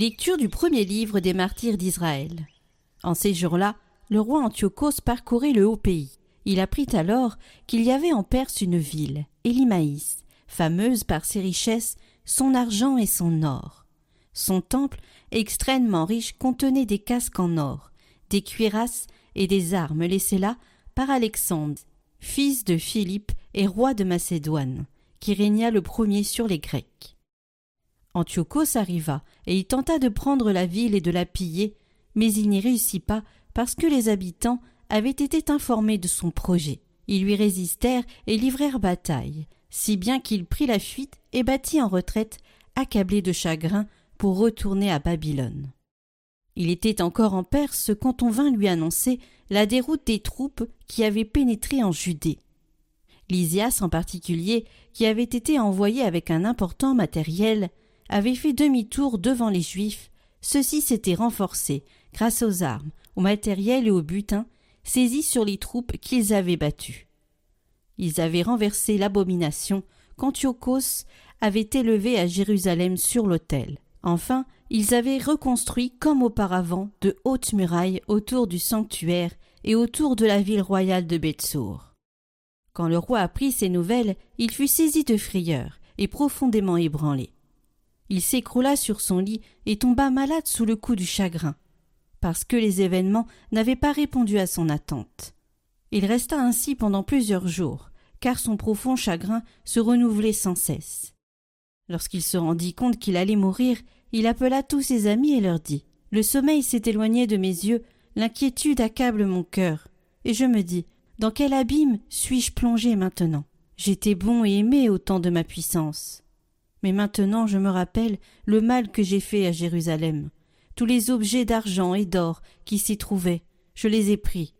Lecture du premier livre des martyrs d'Israël. En ces jours-là, le roi Antiochos parcourait le haut pays. Il apprit alors qu'il y avait en Perse une ville, Élimaïs, fameuse par ses richesses, son argent et son or. Son temple, extrêmement riche, contenait des casques en or, des cuirasses et des armes laissées là par Alexandre, fils de Philippe et roi de Macédoine, qui régna le premier sur les Grecs. Antiochos arriva et il tenta de prendre la ville et de la piller, mais il n'y réussit pas parce que les habitants avaient été informés de son projet. Ils lui résistèrent et livrèrent bataille, si bien qu'il prit la fuite et battit en retraite, accablé de chagrin, pour retourner à Babylone. Il était encore en Perse quand on vint lui annoncer la déroute des troupes qui avaient pénétré en Judée. Lysias en particulier, qui avait été envoyé avec un important matériel, avait fait demi-tour devant les Juifs, ceux-ci s'étaient renforcés grâce aux armes, au matériel et au butin saisis sur les troupes qu'ils avaient battues. Ils avaient renversé l'abomination qu'Antiochos avait élevée à Jérusalem sur l'autel. Enfin, ils avaient reconstruit comme auparavant de hautes murailles autour du sanctuaire et autour de la ville royale de Betsour. Quand le roi apprit ces nouvelles, il fut saisi de frayeur et profondément ébranlé. Il s'écroula sur son lit et tomba malade sous le coup du chagrin, parce que les événements n'avaient pas répondu à son attente. Il resta ainsi pendant plusieurs jours, car son profond chagrin se renouvelait sans cesse. Lorsqu'il se rendit compte qu'il allait mourir, il appela tous ses amis et leur dit Le sommeil s'est éloigné de mes yeux, l'inquiétude accable mon cœur, et je me dis Dans quel abîme suis-je plongé maintenant? J'étais bon et aimé au temps de ma puissance. Mais maintenant je me rappelle le mal que j'ai fait à Jérusalem. Tous les objets d'argent et d'or qui s'y trouvaient, je les ai pris.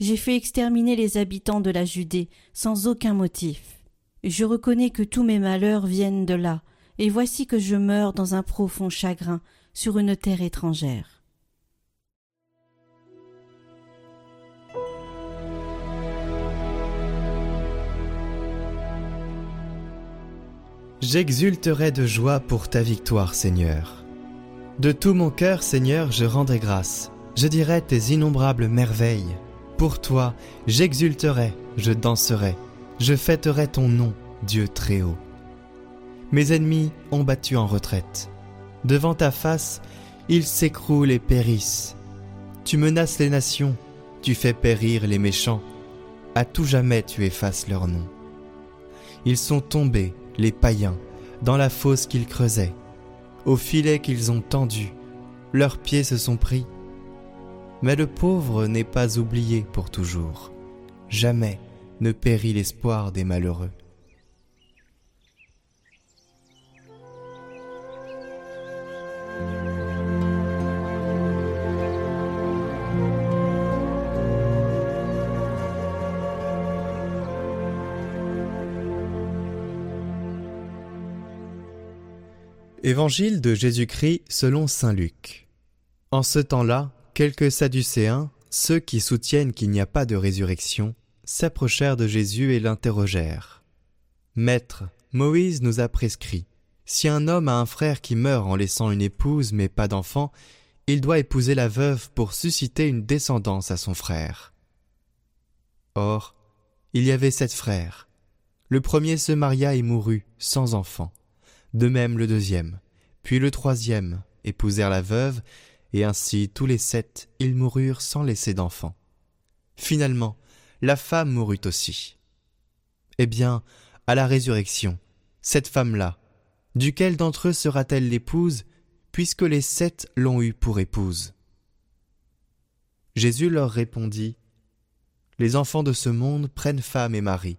J'ai fait exterminer les habitants de la Judée sans aucun motif. Je reconnais que tous mes malheurs viennent de là, et voici que je meurs dans un profond chagrin sur une terre étrangère. J'exulterai de joie pour ta victoire, Seigneur. De tout mon cœur, Seigneur, je rendrai grâce. Je dirai tes innombrables merveilles. Pour toi, j'exulterai, je danserai, je fêterai ton nom, Dieu très haut. Mes ennemis ont battu en retraite. Devant ta face, ils s'écroulent et périssent. Tu menaces les nations, tu fais périr les méchants. À tout jamais tu effaces leur nom. Ils sont tombés, les païens, dans la fosse qu'ils creusaient, au filet qu'ils ont tendu, leurs pieds se sont pris. Mais le pauvre n'est pas oublié pour toujours. Jamais ne périt l'espoir des malheureux. Évangile de Jésus-Christ selon Saint Luc. En ce temps-là, quelques Sadducéens, ceux qui soutiennent qu'il n'y a pas de résurrection, s'approchèrent de Jésus et l'interrogèrent. Maître, Moïse nous a prescrit, si un homme a un frère qui meurt en laissant une épouse mais pas d'enfant, il doit épouser la veuve pour susciter une descendance à son frère. Or, il y avait sept frères. Le premier se maria et mourut sans enfant de même le deuxième, puis le troisième épousèrent la veuve, et ainsi tous les sept ils moururent sans laisser d'enfants. Finalement, la femme mourut aussi. Eh bien, à la résurrection, cette femme-là, duquel d'entre eux sera-t-elle l'épouse, puisque les sept l'ont eue pour épouse? Jésus leur répondit, Les enfants de ce monde prennent femme et mari,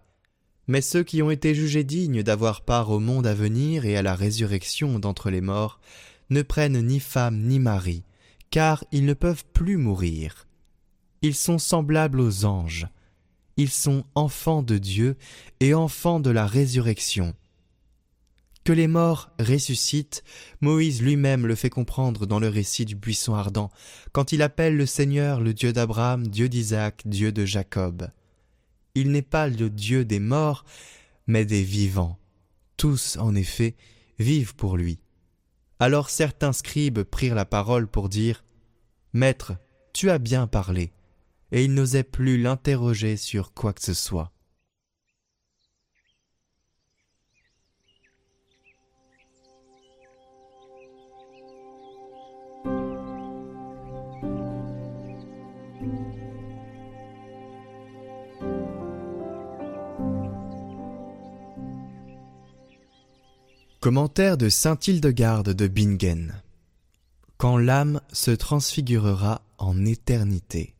mais ceux qui ont été jugés dignes d'avoir part au monde à venir et à la résurrection d'entre les morts ne prennent ni femme ni mari, car ils ne peuvent plus mourir. Ils sont semblables aux anges. Ils sont enfants de Dieu et enfants de la résurrection. Que les morts ressuscitent, Moïse lui-même le fait comprendre dans le récit du buisson ardent, quand il appelle le Seigneur le Dieu d'Abraham, Dieu d'Isaac, Dieu de Jacob. Il n'est pas le Dieu des morts, mais des vivants. Tous, en effet, vivent pour lui. Alors certains scribes prirent la parole pour dire Maître, tu as bien parlé, et ils n'osaient plus l'interroger sur quoi que ce soit. Commentaire de saint Hildegarde de Bingen. Quand l'âme se transfigurera en éternité.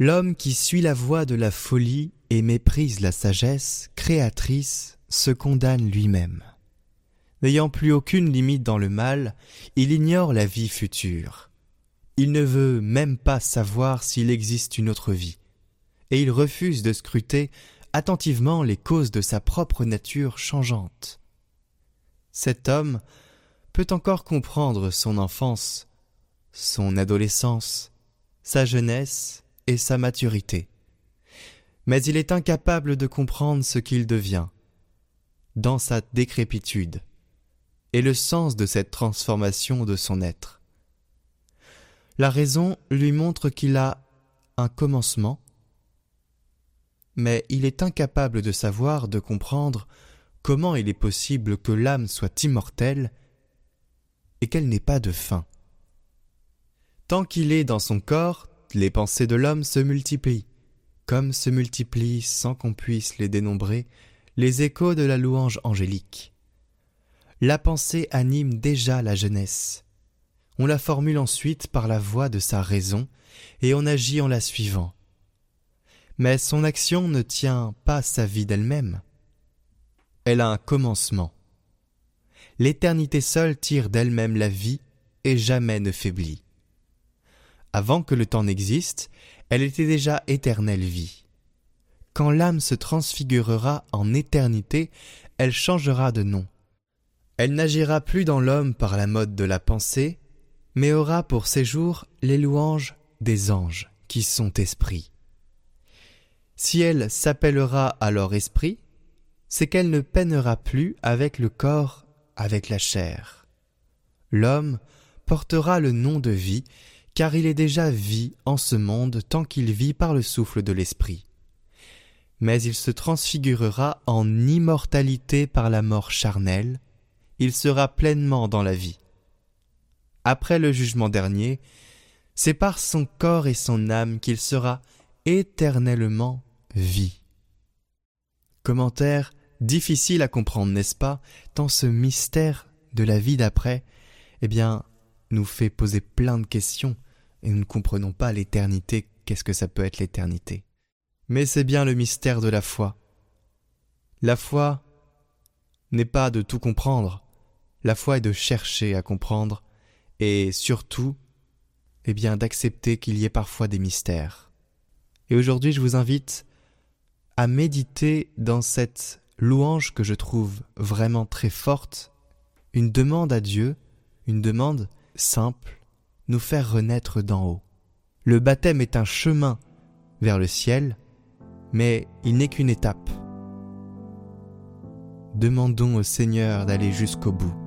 L'homme qui suit la voie de la folie et méprise la sagesse créatrice se condamne lui-même. N'ayant plus aucune limite dans le mal, il ignore la vie future. Il ne veut même pas savoir s'il existe une autre vie, et il refuse de scruter attentivement les causes de sa propre nature changeante. Cet homme peut encore comprendre son enfance, son adolescence, sa jeunesse et sa maturité. Mais il est incapable de comprendre ce qu'il devient, dans sa décrépitude, et le sens de cette transformation de son être. La raison lui montre qu'il a un commencement mais il est incapable de savoir, de comprendre comment il est possible que l'âme soit immortelle et qu'elle n'ait pas de fin. Tant qu'il est dans son corps, les pensées de l'homme se multiplient, comme se multiplient, sans qu'on puisse les dénombrer, les échos de la louange angélique. La pensée anime déjà la jeunesse. On la formule ensuite par la voix de sa raison, et on agit en la suivant mais son action ne tient pas sa vie d'elle-même. Elle a un commencement. L'éternité seule tire d'elle-même la vie et jamais ne faiblit. Avant que le temps n'existe, elle était déjà éternelle vie. Quand l'âme se transfigurera en éternité, elle changera de nom. Elle n'agira plus dans l'homme par la mode de la pensée, mais aura pour séjour les louanges des anges qui sont esprits. Si elle s'appellera alors esprit, c'est qu'elle ne peinera plus avec le corps, avec la chair. L'homme portera le nom de vie, car il est déjà vie en ce monde tant qu'il vit par le souffle de l'esprit. Mais il se transfigurera en immortalité par la mort charnelle, il sera pleinement dans la vie. Après le jugement dernier, c'est par son corps et son âme qu'il sera éternellement vie. Commentaire difficile à comprendre, n'est-ce pas, tant ce mystère de la vie d'après, eh bien, nous fait poser plein de questions et nous ne comprenons pas l'éternité, qu'est-ce que ça peut être l'éternité? Mais c'est bien le mystère de la foi. La foi n'est pas de tout comprendre, la foi est de chercher à comprendre et surtout, eh bien, d'accepter qu'il y ait parfois des mystères. Et aujourd'hui, je vous invite à méditer dans cette louange que je trouve vraiment très forte, une demande à Dieu, une demande simple, nous faire renaître d'en haut. Le baptême est un chemin vers le ciel, mais il n'est qu'une étape. Demandons au Seigneur d'aller jusqu'au bout.